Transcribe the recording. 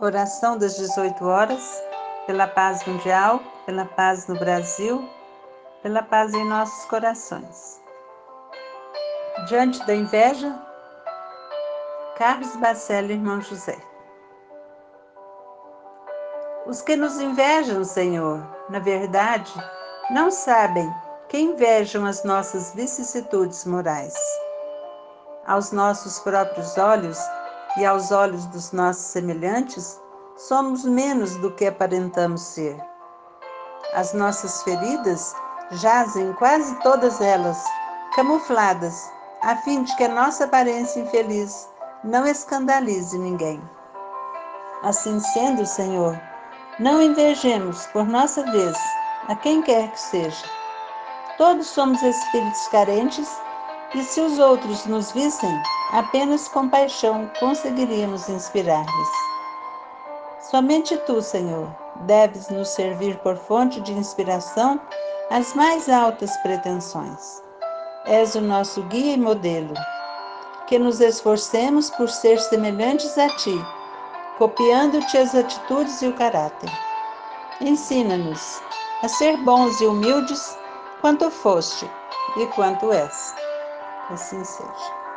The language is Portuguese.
Oração das 18 horas, pela paz mundial, pela paz no Brasil, pela paz em nossos corações. Diante da inveja, Carlos Bacello, irmão José. Os que nos invejam, Senhor, na verdade, não sabem que invejam as nossas vicissitudes morais. Aos nossos próprios olhos, e aos olhos dos nossos semelhantes, somos menos do que aparentamos ser. As nossas feridas jazem quase todas elas, camufladas, a fim de que a nossa aparência infeliz não escandalize ninguém. Assim sendo, Senhor, não invejemos por nossa vez a quem quer que seja. Todos somos espíritos carentes e se os outros nos vissem, apenas compaixão conseguiríamos inspirar-lhes. Somente tu, Senhor, deves nos servir por fonte de inspiração às mais altas pretensões. És o nosso guia e modelo. Que nos esforcemos por ser semelhantes a ti, copiando-te as atitudes e o caráter. Ensina-nos a ser bons e humildes quanto foste e quanto és assim seja.